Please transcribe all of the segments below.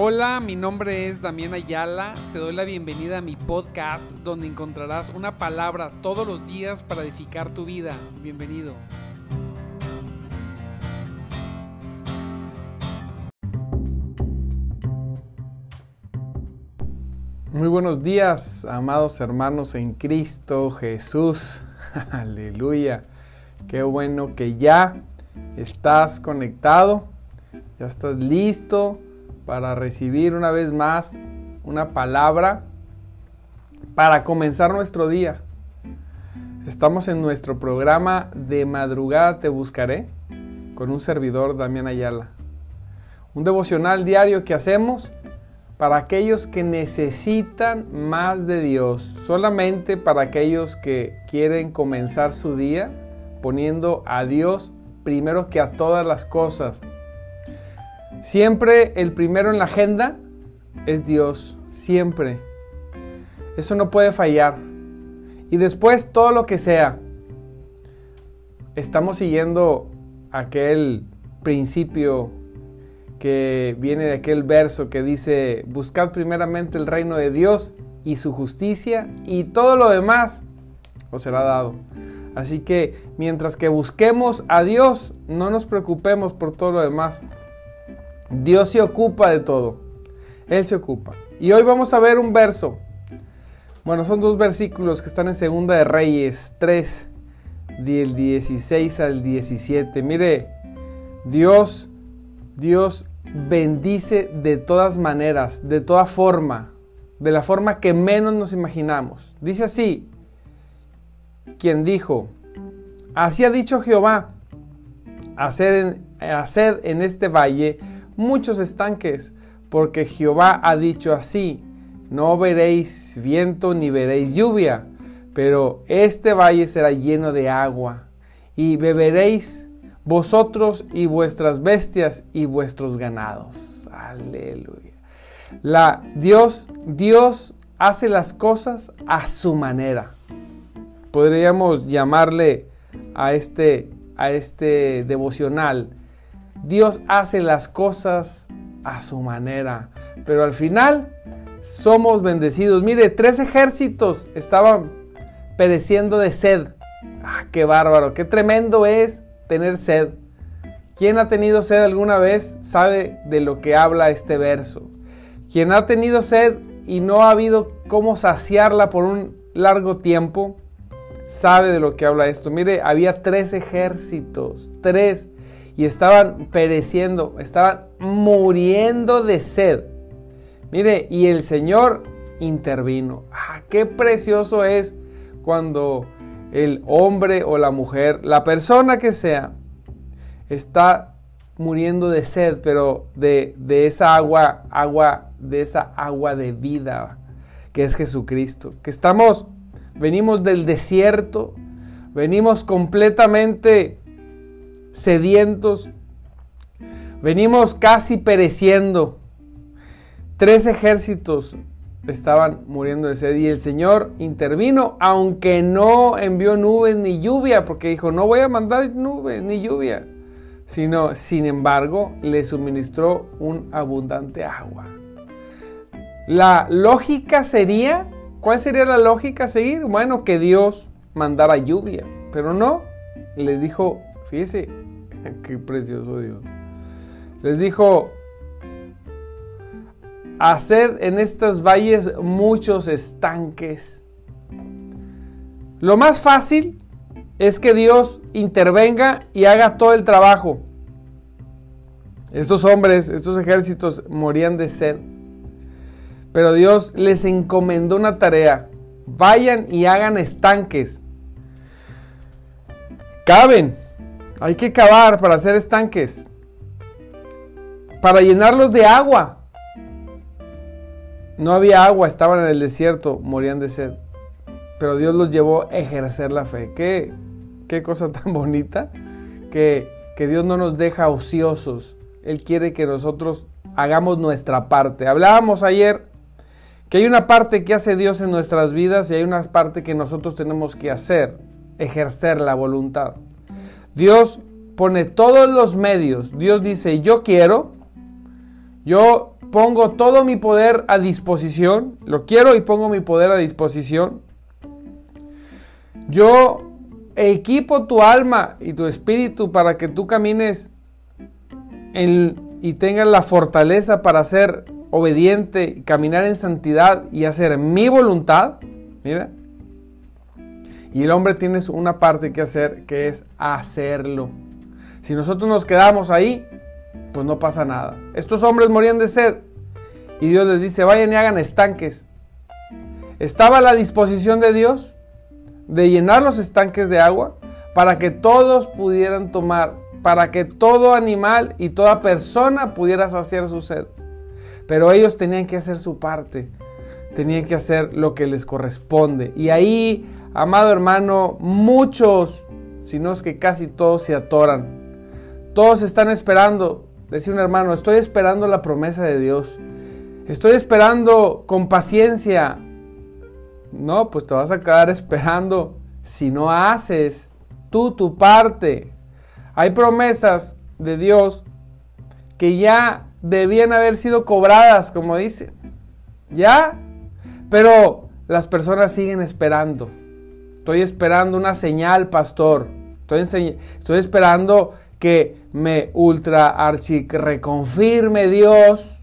Hola, mi nombre es Damián Ayala. Te doy la bienvenida a mi podcast donde encontrarás una palabra todos los días para edificar tu vida. Bienvenido. Muy buenos días, amados hermanos en Cristo Jesús. Aleluya. Qué bueno que ya estás conectado, ya estás listo para recibir una vez más una palabra para comenzar nuestro día. Estamos en nuestro programa de madrugada te buscaré con un servidor Damián Ayala. Un devocional diario que hacemos para aquellos que necesitan más de Dios, solamente para aquellos que quieren comenzar su día poniendo a Dios primero que a todas las cosas Siempre el primero en la agenda es Dios, siempre. Eso no puede fallar. Y después todo lo que sea. Estamos siguiendo aquel principio que viene de aquel verso que dice, buscad primeramente el reino de Dios y su justicia y todo lo demás os será dado. Así que mientras que busquemos a Dios, no nos preocupemos por todo lo demás. Dios se ocupa de todo. Él se ocupa. Y hoy vamos a ver un verso. Bueno, son dos versículos que están en Segunda de Reyes 3, del 16 al 17. Mire, Dios, Dios bendice de todas maneras, de toda forma, de la forma que menos nos imaginamos. Dice así, quien dijo, así ha dicho Jehová, haced haced en este valle muchos estanques, porque Jehová ha dicho así, no veréis viento ni veréis lluvia, pero este valle será lleno de agua, y beberéis vosotros y vuestras bestias y vuestros ganados. Aleluya. La Dios, Dios hace las cosas a su manera. Podríamos llamarle a este, a este devocional Dios hace las cosas a su manera, pero al final somos bendecidos. Mire, tres ejércitos estaban pereciendo de sed. Ah, qué bárbaro, qué tremendo es tener sed. ¿Quién ha tenido sed alguna vez sabe de lo que habla este verso? Quien ha tenido sed y no ha habido cómo saciarla por un largo tiempo, sabe de lo que habla esto. Mire, había tres ejércitos, tres y estaban pereciendo, estaban muriendo de sed. Mire, y el Señor intervino. Ah, qué precioso es cuando el hombre o la mujer, la persona que sea, está muriendo de sed, pero de, de esa agua, agua, de esa agua de vida que es Jesucristo. Que estamos, venimos del desierto, venimos completamente sedientos, venimos casi pereciendo. Tres ejércitos estaban muriendo de sed y el Señor intervino, aunque no envió nubes ni lluvia, porque dijo, no voy a mandar nubes ni lluvia, sino, sin embargo, le suministró un abundante agua. La lógica sería, ¿cuál sería la lógica seguir? Bueno, que Dios mandara lluvia, pero no, les dijo, Fíjese, qué precioso Dios. Les dijo, haced en estos valles muchos estanques. Lo más fácil es que Dios intervenga y haga todo el trabajo. Estos hombres, estos ejércitos morían de sed. Pero Dios les encomendó una tarea. Vayan y hagan estanques. Caben hay que cavar para hacer estanques. Para llenarlos de agua. No había agua, estaban en el desierto, morían de sed. Pero Dios los llevó a ejercer la fe. Qué, qué cosa tan bonita que, que Dios no nos deja ociosos. Él quiere que nosotros hagamos nuestra parte. Hablábamos ayer que hay una parte que hace Dios en nuestras vidas y hay una parte que nosotros tenemos que hacer, ejercer la voluntad. Dios pone todos los medios. Dios dice, yo quiero, yo pongo todo mi poder a disposición, lo quiero y pongo mi poder a disposición. Yo equipo tu alma y tu espíritu para que tú camines y tengas la fortaleza para ser obediente, caminar en santidad y hacer mi voluntad. Mira. Y el hombre tiene una parte que hacer que es hacerlo. Si nosotros nos quedamos ahí, pues no pasa nada. Estos hombres morían de sed y Dios les dice, vayan y hagan estanques. Estaba a la disposición de Dios de llenar los estanques de agua para que todos pudieran tomar, para que todo animal y toda persona pudiera saciar su sed. Pero ellos tenían que hacer su parte, tenían que hacer lo que les corresponde. Y ahí, amado hermano, muchos, si no es que casi todos se atoran. Todos están esperando, decía un hermano, estoy esperando la promesa de Dios. Estoy esperando con paciencia no, pues te vas a quedar esperando si no haces tú tu parte. Hay promesas de Dios que ya debían haber sido cobradas, como dice. ¿Ya? Pero las personas siguen esperando. Estoy esperando una señal, pastor. Estoy, esperando que me ultra archi reconfirme Dios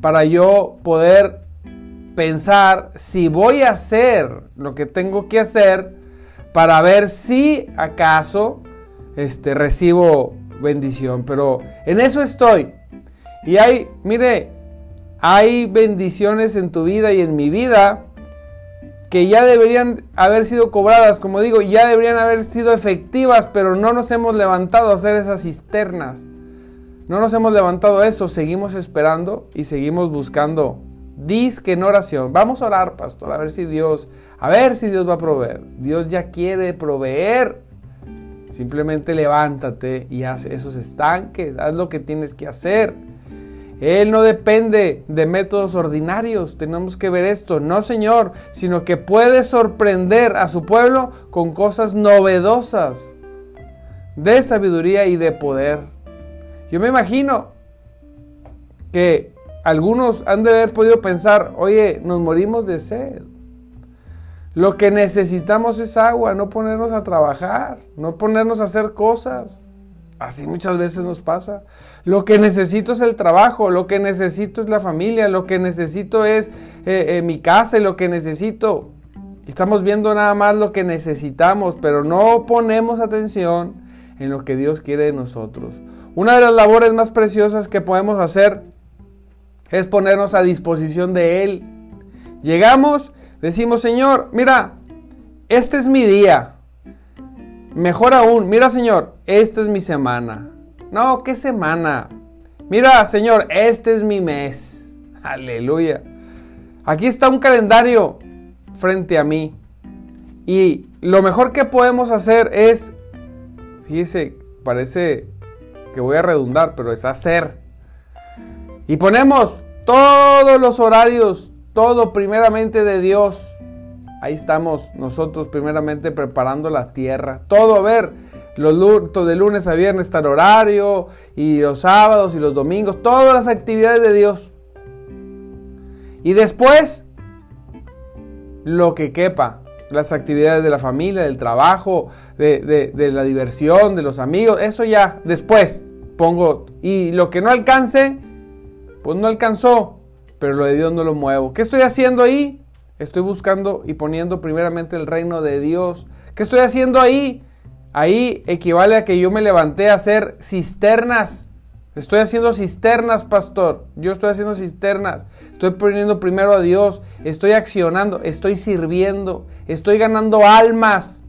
para yo poder pensar si voy a hacer lo que tengo que hacer para ver si acaso este, recibo bendición. Pero en eso estoy. Y hay, mire, hay bendiciones en tu vida y en mi vida que ya deberían haber sido cobradas, como digo, ya deberían haber sido efectivas, pero no nos hemos levantado a hacer esas cisternas. No nos hemos levantado a eso, seguimos esperando y seguimos buscando Diz que en oración, vamos a orar, pastor, a ver si Dios, a ver si Dios va a proveer. Dios ya quiere proveer. Simplemente levántate y haz esos estanques, haz lo que tienes que hacer. Él no depende de métodos ordinarios, tenemos que ver esto, no Señor, sino que puede sorprender a su pueblo con cosas novedosas de sabiduría y de poder. Yo me imagino que algunos han de haber podido pensar, oye, nos morimos de sed. Lo que necesitamos es agua, no ponernos a trabajar, no ponernos a hacer cosas. Así muchas veces nos pasa. Lo que necesito es el trabajo, lo que necesito es la familia, lo que necesito es eh, eh, mi casa, lo que necesito. Estamos viendo nada más lo que necesitamos, pero no ponemos atención en lo que Dios quiere de nosotros. Una de las labores más preciosas que podemos hacer es ponernos a disposición de Él. Llegamos, decimos, Señor, mira, este es mi día. Mejor aún, mira, Señor, esta es mi semana. No, ¿qué semana? Mira, Señor, este es mi mes. Aleluya. Aquí está un calendario frente a mí. Y lo mejor que podemos hacer es, fíjese, parece que voy a redundar, pero es hacer. Y ponemos todos los horarios, todo primeramente de Dios. Ahí estamos nosotros primeramente preparando la tierra. Todo, a ver, los, de lunes a viernes está el horario, y los sábados y los domingos, todas las actividades de Dios. Y después, lo que quepa, las actividades de la familia, del trabajo, de, de la diversión, de los amigos, eso ya después pongo. Y lo que no alcance, pues no alcanzó, pero lo de Dios no lo muevo. ¿Qué estoy haciendo ahí? Estoy buscando y poniendo primeramente el reino de Dios. ¿Qué estoy haciendo ahí? Ahí equivale a que yo me levanté a hacer cisternas. Estoy haciendo cisternas, pastor. Yo estoy haciendo cisternas. Estoy poniendo primero a Dios. Estoy accionando. Estoy sirviendo. Estoy ganando almas.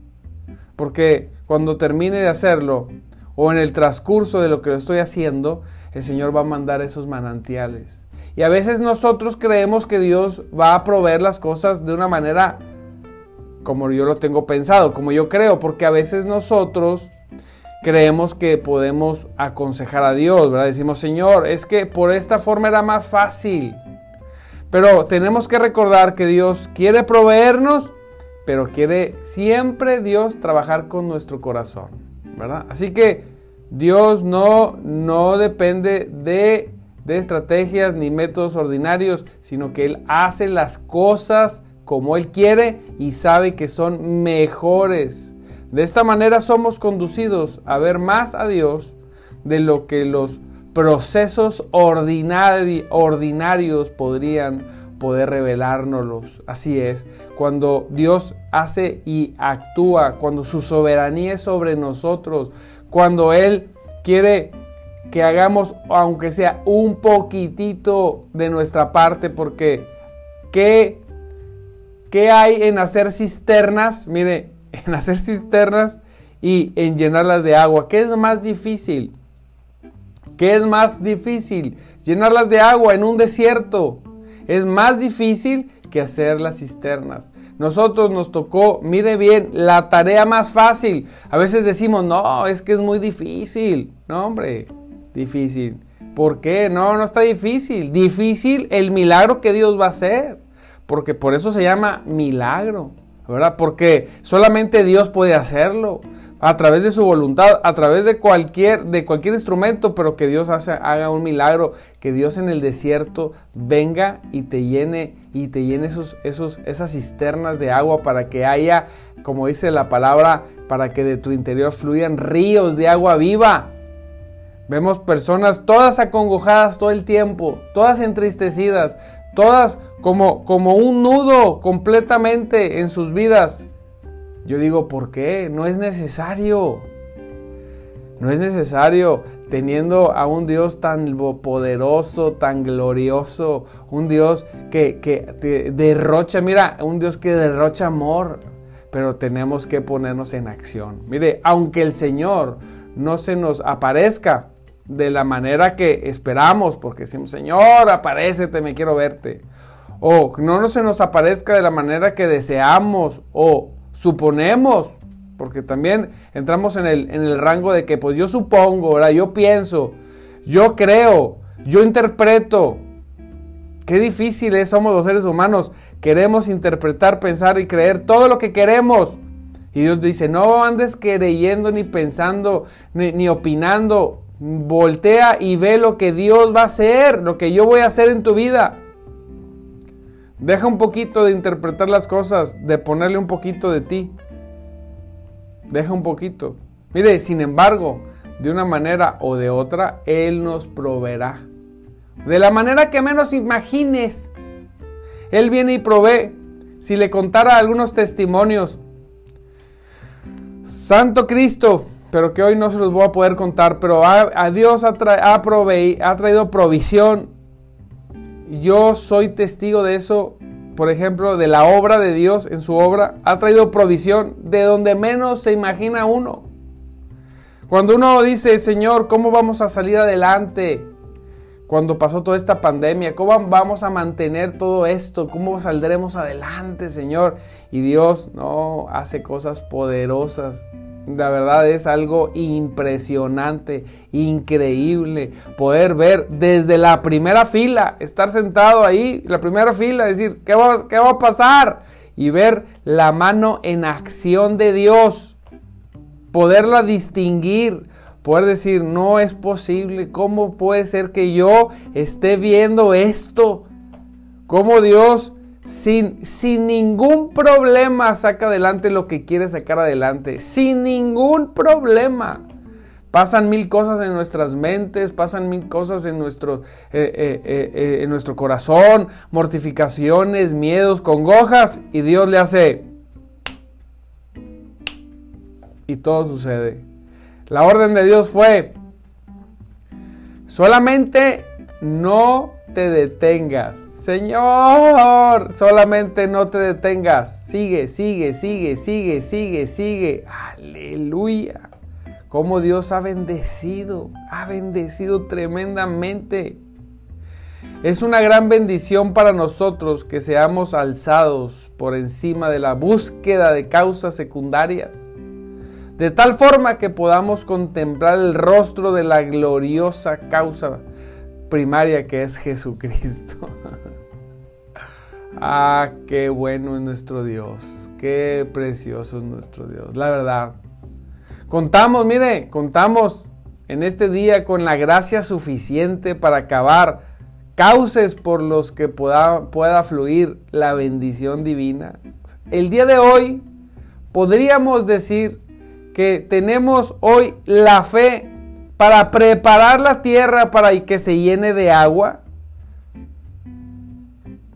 Porque cuando termine de hacerlo, o en el transcurso de lo que lo estoy haciendo, el Señor va a mandar esos manantiales. Y a veces nosotros creemos que Dios va a proveer las cosas de una manera como yo lo tengo pensado, como yo creo, porque a veces nosotros creemos que podemos aconsejar a Dios, ¿verdad? Decimos, Señor, es que por esta forma era más fácil. Pero tenemos que recordar que Dios quiere proveernos, pero quiere siempre Dios trabajar con nuestro corazón, ¿verdad? Así que Dios no, no depende de de estrategias ni métodos ordinarios, sino que Él hace las cosas como Él quiere y sabe que son mejores. De esta manera somos conducidos a ver más a Dios de lo que los procesos ordinarios podrían poder revelárnoslos. Así es, cuando Dios hace y actúa, cuando su soberanía es sobre nosotros, cuando Él quiere que hagamos, aunque sea un poquitito de nuestra parte, porque ¿qué, qué hay en hacer cisternas? Mire, en hacer cisternas y en llenarlas de agua. ¿Qué es más difícil? ¿Qué es más difícil? Llenarlas de agua en un desierto. Es más difícil que hacer las cisternas. Nosotros nos tocó, mire bien, la tarea más fácil. A veces decimos, no, es que es muy difícil. No, hombre, difícil. ¿Por qué? No, no está difícil. Difícil el milagro que Dios va a hacer. Porque por eso se llama milagro. ¿verdad? Porque solamente Dios puede hacerlo a través de su voluntad, a través de cualquier, de cualquier instrumento, pero que Dios haga un milagro, que Dios en el desierto venga y te llene y te llene esos, esos, esas cisternas de agua para que haya, como dice la palabra, para que de tu interior fluyan ríos de agua viva. Vemos personas todas acongojadas todo el tiempo, todas entristecidas, todas como, como un nudo completamente en sus vidas. Yo digo, ¿por qué? No es necesario. No es necesario teniendo a un Dios tan poderoso, tan glorioso, un Dios que, que derrocha, mira, un Dios que derrocha amor, pero tenemos que ponernos en acción. Mire, aunque el Señor no se nos aparezca, de la manera que esperamos, porque decimos, Señor, aparécete, me quiero verte. O no se nos aparezca de la manera que deseamos o suponemos, porque también entramos en el, en el rango de que pues yo supongo, ¿verdad? yo pienso, yo creo, yo interpreto. Qué difícil es, somos los seres humanos, queremos interpretar, pensar y creer todo lo que queremos. Y Dios dice, no andes creyendo ni pensando ni, ni opinando, Voltea y ve lo que Dios va a hacer, lo que yo voy a hacer en tu vida. Deja un poquito de interpretar las cosas, de ponerle un poquito de ti. Deja un poquito. Mire, sin embargo, de una manera o de otra, Él nos proveerá. De la manera que menos imagines. Él viene y provee. Si le contara algunos testimonios. Santo Cristo, pero que hoy no se los voy a poder contar, pero a, Dios ha, ha, ha traído provisión. Yo soy testigo de eso, por ejemplo, de la obra de Dios en su obra, ha traído provisión de donde menos se imagina uno. Cuando uno dice, Señor, ¿cómo vamos a salir adelante? Cuando pasó toda esta pandemia, ¿cómo vamos a mantener todo esto? ¿Cómo saldremos adelante, Señor? Y Dios no hace cosas poderosas. La verdad es algo impresionante, increíble, poder ver desde la primera fila, estar sentado ahí, la primera fila, decir, ¿qué va, qué va a pasar? Y ver la mano en acción de Dios, poderla distinguir, poder decir, no es posible, ¿cómo puede ser que yo esté viendo esto? ¿Cómo Dios sin, sin ningún problema saca adelante lo que quiere sacar adelante. Sin ningún problema. Pasan mil cosas en nuestras mentes, pasan mil cosas en nuestro, eh, eh, eh, en nuestro corazón, mortificaciones, miedos, congojas, y Dios le hace... Y todo sucede. La orden de Dios fue, solamente no te detengas. Señor, solamente no te detengas. Sigue, sigue, sigue, sigue, sigue, sigue. Aleluya. Como Dios ha bendecido, ha bendecido tremendamente. Es una gran bendición para nosotros que seamos alzados por encima de la búsqueda de causas secundarias, de tal forma que podamos contemplar el rostro de la gloriosa causa primaria que es Jesucristo. Ah, qué bueno es nuestro Dios, qué precioso es nuestro Dios, la verdad. Contamos, mire, contamos en este día con la gracia suficiente para acabar cauces por los que pueda, pueda fluir la bendición divina. El día de hoy podríamos decir que tenemos hoy la fe para preparar la tierra para que se llene de agua.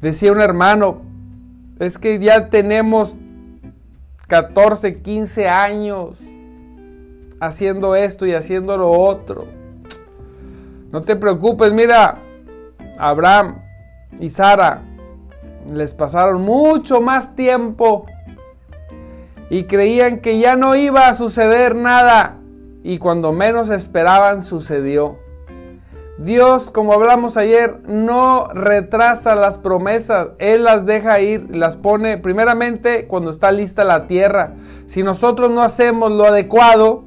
Decía un hermano, es que ya tenemos 14, 15 años haciendo esto y haciendo lo otro. No te preocupes, mira, Abraham y Sara les pasaron mucho más tiempo y creían que ya no iba a suceder nada y cuando menos esperaban sucedió. Dios, como hablamos ayer, no retrasa las promesas, Él las deja ir, las pone primeramente cuando está lista la tierra. Si nosotros no hacemos lo adecuado,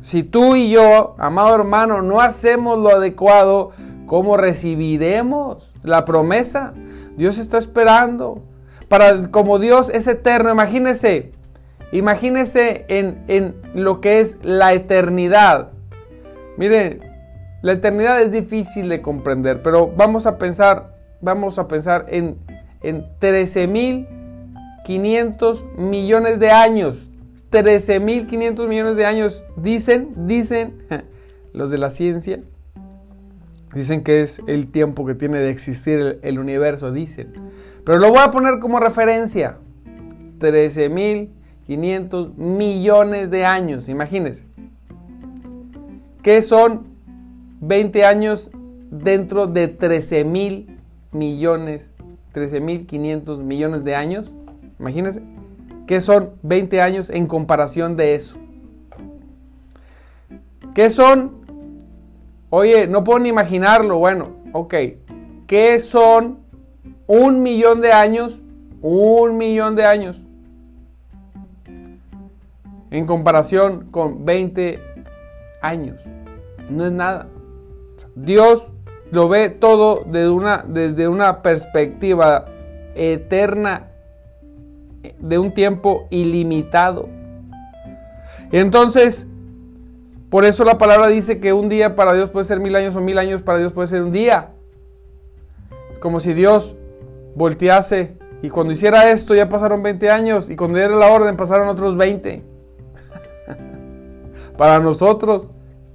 si tú y yo, amado hermano, no hacemos lo adecuado, ¿cómo recibiremos la promesa? Dios está esperando. Para, como Dios es eterno, imagínese, imagínese en, en lo que es la eternidad. Miren, la eternidad es difícil de comprender, pero vamos a pensar, vamos a pensar en, en 13.500 millones de años. 13.500 millones de años dicen, dicen los de la ciencia, dicen que es el tiempo que tiene de existir el, universo, dicen. Pero lo voy a poner como referencia. 13.500 millones de años, imagínense. ¿Qué son 20 años dentro de 13 mil millones, 13 mil 500 millones de años. Imagínense, ¿qué son 20 años en comparación de eso? ¿Qué son? Oye, no puedo ni imaginarlo. Bueno, ok. ¿Qué son un millón de años? Un millón de años. En comparación con 20 años. No es nada. Dios lo ve todo una, desde una perspectiva eterna, de un tiempo ilimitado. Entonces, por eso la palabra dice que un día para Dios puede ser mil años o mil años para Dios puede ser un día. Es como si Dios voltease y cuando hiciera esto ya pasaron 20 años y cuando diera la orden pasaron otros 20. para nosotros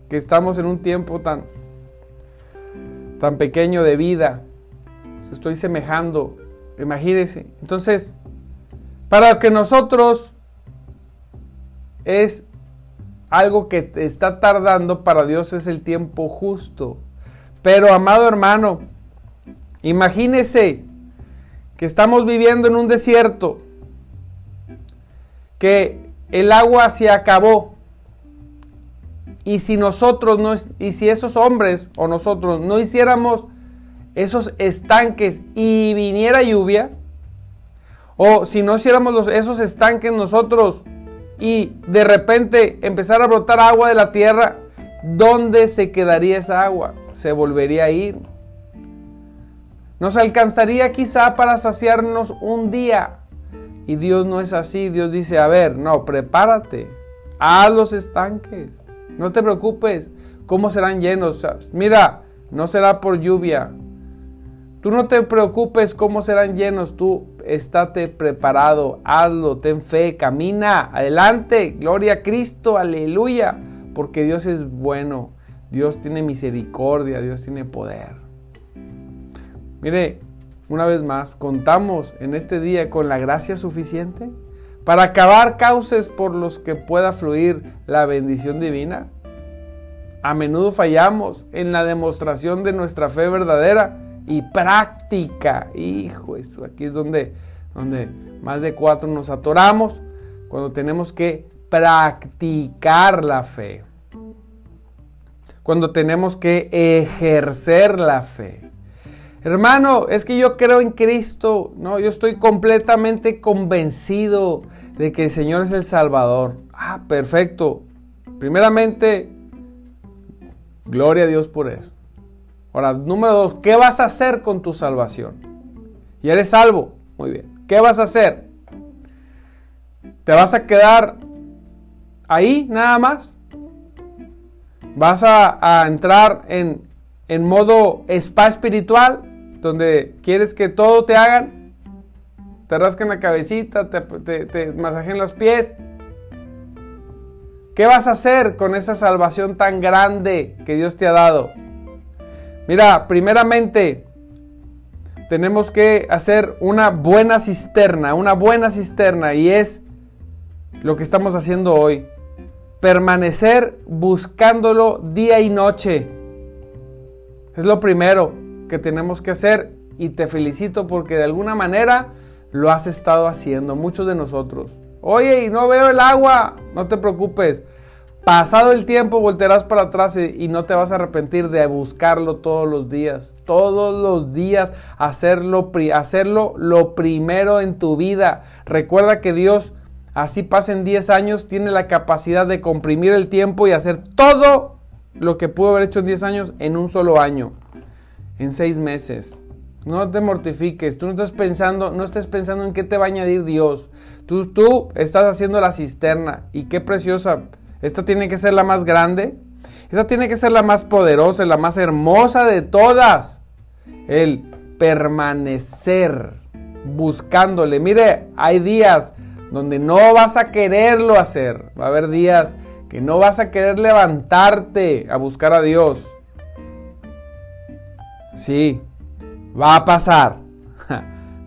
que estamos en un tiempo tan tan pequeño de vida. Estoy semejando, imagínense. Entonces, para que nosotros es algo que está tardando, para Dios es el tiempo justo. Pero, amado hermano, imagínese que estamos viviendo en un desierto, que el agua se acabó, y si nosotros no, y si esos hombres o nosotros no hiciéramos esos estanques y viniera lluvia, o si no hiciéramos esos estanques nosotros y de repente empezara a brotar agua de la tierra, ¿dónde se quedaría esa agua? Se volvería a ir. Nos alcanzaría quizá para saciarnos un día. Y Dios no es así. Dios dice, a ver, no, prepárate. Haz los estanques. No te preocupes, ¿cómo serán llenos? Mira, no será por lluvia. Tú no te preocupes cómo serán llenos, tú estate preparado, hazlo, ten fe, camina, adelante, gloria a Cristo, aleluya, porque Dios es bueno, Dios tiene misericordia, Dios tiene poder. Mire, una vez más, contamos en este día con la gracia suficiente para acabar cauces por los que pueda fluir la bendición divina? A menudo fallamos en la demostración de nuestra fe verdadera y práctica. Hijo, eso aquí es donde, donde más de cuatro nos atoramos cuando tenemos que practicar la fe. Cuando tenemos que ejercer la fe. Hermano, es que yo creo en Cristo, no, yo estoy completamente convencido de que el Señor es el Salvador. Ah, perfecto. Primeramente, gloria a Dios por eso. Ahora, número dos, ¿qué vas a hacer con tu salvación? Y eres salvo, muy bien. ¿Qué vas a hacer? ¿Te vas a quedar ahí nada más? vas a, entrar en, en modo spa espiritual, donde quieres que todo te hagan, te rasquen la cabecita, te, te, te masajen los pies. ¿Qué vas a hacer con esa salvación tan grande que Dios te ha dado? Mira, primeramente tenemos que hacer una buena cisterna, una buena cisterna y es lo que estamos haciendo hoy. Permanecer buscándolo día y noche. Es lo primero que tenemos que hacer y te felicito porque de alguna manera lo has estado haciendo, muchos de nosotros. Oye, y no veo el agua, no te preocupes. Pasado el tiempo volterás para atrás y, no te vas a arrepentir de buscarlo todos los días. Todos los días hacerlo, hacerlo lo primero en tu vida. Recuerda que Dios, así pasen 10 años, tiene la capacidad de comprimir el tiempo y hacer todo lo que pudo haber hecho en 10 años en un solo año, en 6 meses. No te mortifiques, tú no estás pensando, no estés pensando en qué te va a añadir Dios. Tú, tú estás haciendo la cisterna y qué preciosa esta tiene que ser la más grande. Esta tiene que ser la más poderosa, la más hermosa de todas. El permanecer buscándole. Mire, hay días donde no vas a quererlo hacer. Va a haber días que no vas a querer levantarte a buscar a Dios. Sí, va a pasar.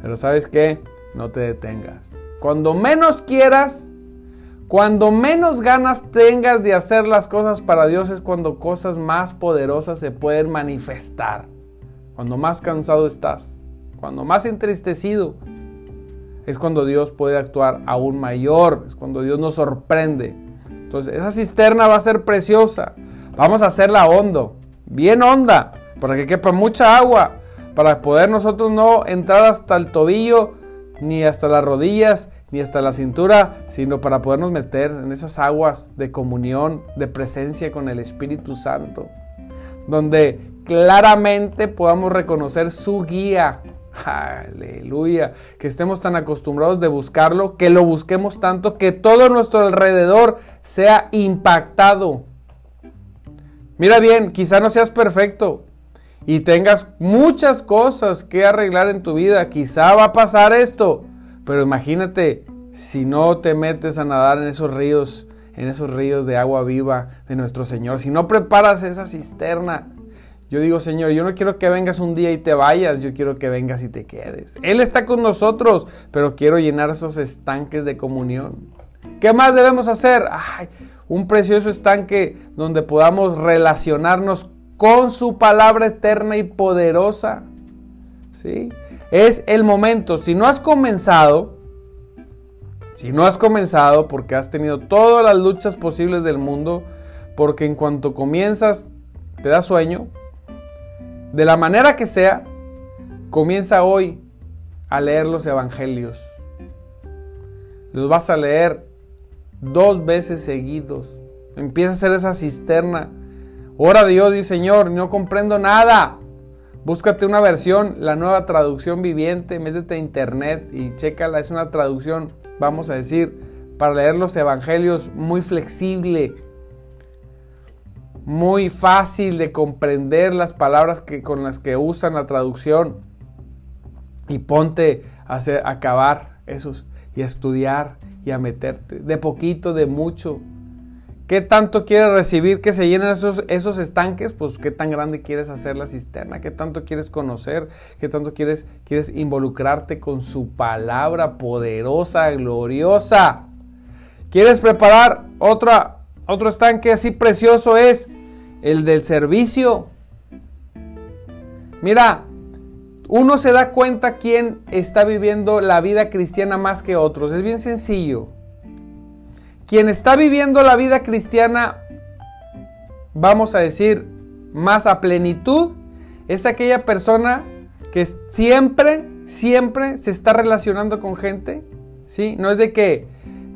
Pero sabes qué? No te detengas. Cuando menos quieras, cuando menos ganas tengas de hacer las cosas para Dios es cuando cosas más poderosas se pueden manifestar. Cuando más cansado estás, cuando más entristecido, es cuando Dios puede actuar aún mayor, es cuando Dios nos sorprende. Entonces, esa cisterna va a ser preciosa. Vamos a hacerla hondo, bien honda, para que quepa mucha agua, para poder nosotros no entrar hasta el tobillo, ni hasta las rodillas, ni hasta la cintura, sino para podernos meter en esas aguas de comunión, de presencia con el Espíritu Santo, donde claramente podamos reconocer su guía. Aleluya, que estemos tan acostumbrados de buscarlo, que lo busquemos tanto, que todo nuestro alrededor sea impactado. Mira bien, quizá no seas perfecto y tengas muchas cosas que arreglar en tu vida, quizá va a pasar esto, pero imagínate si no te metes a nadar en esos ríos, en esos ríos de agua viva de nuestro Señor, si no preparas esa cisterna, yo digo, Señor, yo no quiero que vengas un día y te vayas, yo quiero que vengas y te quedes. Él está con nosotros, pero quiero llenar esos estanques de comunión. ¿Qué más debemos hacer? Ay, un precioso estanque donde podamos relacionarnos con su palabra eterna y poderosa. ¿Sí? Es el momento. Si no has comenzado, si no has comenzado porque has tenido todas las luchas posibles del mundo, porque en cuanto comienzas te da sueño, de la manera que sea, comienza hoy a leer los evangelios. Los vas a leer dos veces seguidos. Empieza a hacer esa cisterna. Ora a Dios y Señor, no comprendo nada. Búscate una versión, la nueva traducción viviente, métete a internet y chécala. Es una traducción vamos a decir, para leer los evangelios muy flexible, muy fácil de comprender las palabras que, con las que usan la traducción. Y ponte a hacer, acabar esos y a estudiar y a meterte, de poquito, de mucho, ¿Qué tanto quieres recibir que se llenen esos, esos estanques? Pues qué tan grande quieres hacer la cisterna, qué tanto quieres conocer, qué tanto quieres, quieres involucrarte con su palabra poderosa, gloriosa. ¿Quieres preparar otro estanque así precioso? Es el del servicio. Mira, uno se da cuenta quién está viviendo la vida cristiana más que otros. Es bien sencillo. Quien está viviendo la vida cristiana, vamos a decir, más a plenitud, es aquella persona que siempre, siempre se está relacionando con gente, ¿sí? No es de que,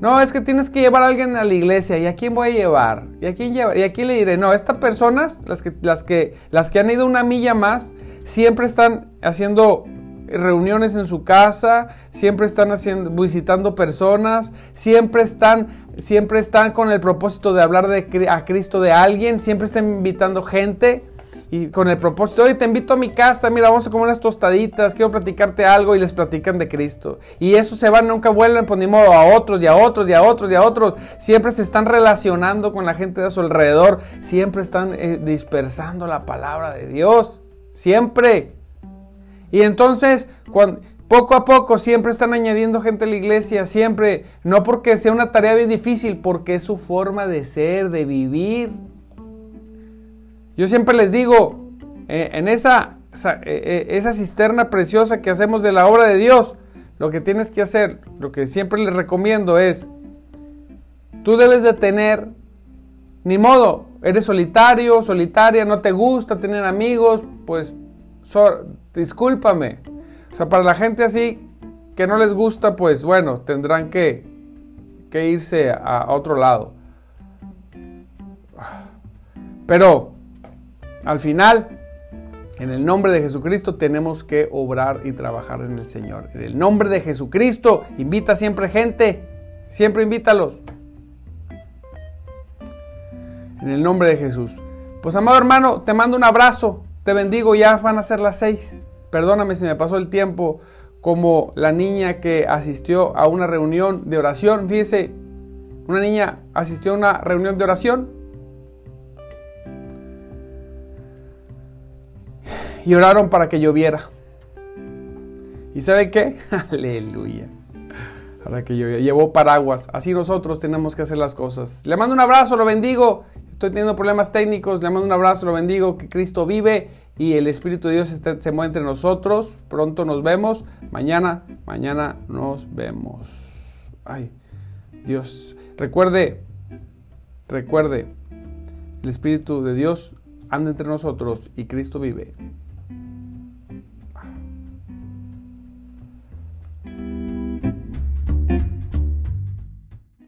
no, es que tienes que llevar a alguien a la iglesia, ¿y a quién voy a llevar? ¿Y a quién llevar? ¿Y a quién le diré? No, estas personas, las que, las que, las que han ido una milla más, siempre están haciendo reuniones en su casa, siempre están haciendo, visitando personas, siempre están siempre están con el propósito de hablar de, a Cristo de alguien, siempre están invitando gente y con el propósito, oye, te invito a mi casa, mira, vamos a comer unas tostaditas, quiero platicarte algo y les platican de Cristo. Y eso se van, nunca vuelven, por ni modo, a otros y a otros y a otros y a otros. Siempre se están relacionando con la gente de a su alrededor, siempre están eh, dispersando la palabra de Dios, siempre. Y entonces, cuando, poco a poco siempre están añadiendo gente a la iglesia, siempre, no porque sea una tarea bien difícil, porque es su forma de ser, de vivir. Yo siempre les digo, eh, en esa, eh, eh, esa, cisterna preciosa que hacemos de la obra de Dios, lo que tienes que hacer, lo que siempre les recomiendo es, tú debes de tener, ni modo, eres solitario, solitaria, no te gusta tener amigos, pues discúlpame, o sea, para la gente así que no les gusta, pues bueno, tendrán que, que irse a, otro lado. Pero al final, en el nombre de Jesucristo tenemos que obrar y trabajar en el Señor. En el nombre de Jesucristo, invita siempre gente, siempre invítalos. En el nombre de Jesús. Pues amado hermano, te mando un abrazo, te bendigo, ya van a ser las seis. Perdóname si me pasó el tiempo como la niña que asistió a una reunión de oración. Fíjese, una niña asistió a una reunión de oración y oraron para que lloviera. ¿Y sabe qué? Aleluya. Para que lloviera. Llevó paraguas. Así nosotros tenemos que hacer las cosas. Le mando un abrazo, lo bendigo. Estoy teniendo problemas técnicos. Le mando un abrazo, lo bendigo. Que Cristo vive y el Espíritu de Dios se mueve entre nosotros. Pronto nos vemos. Mañana, mañana nos vemos. Ay, Dios. Recuerde, recuerde, el Espíritu de Dios anda entre nosotros y Cristo vive.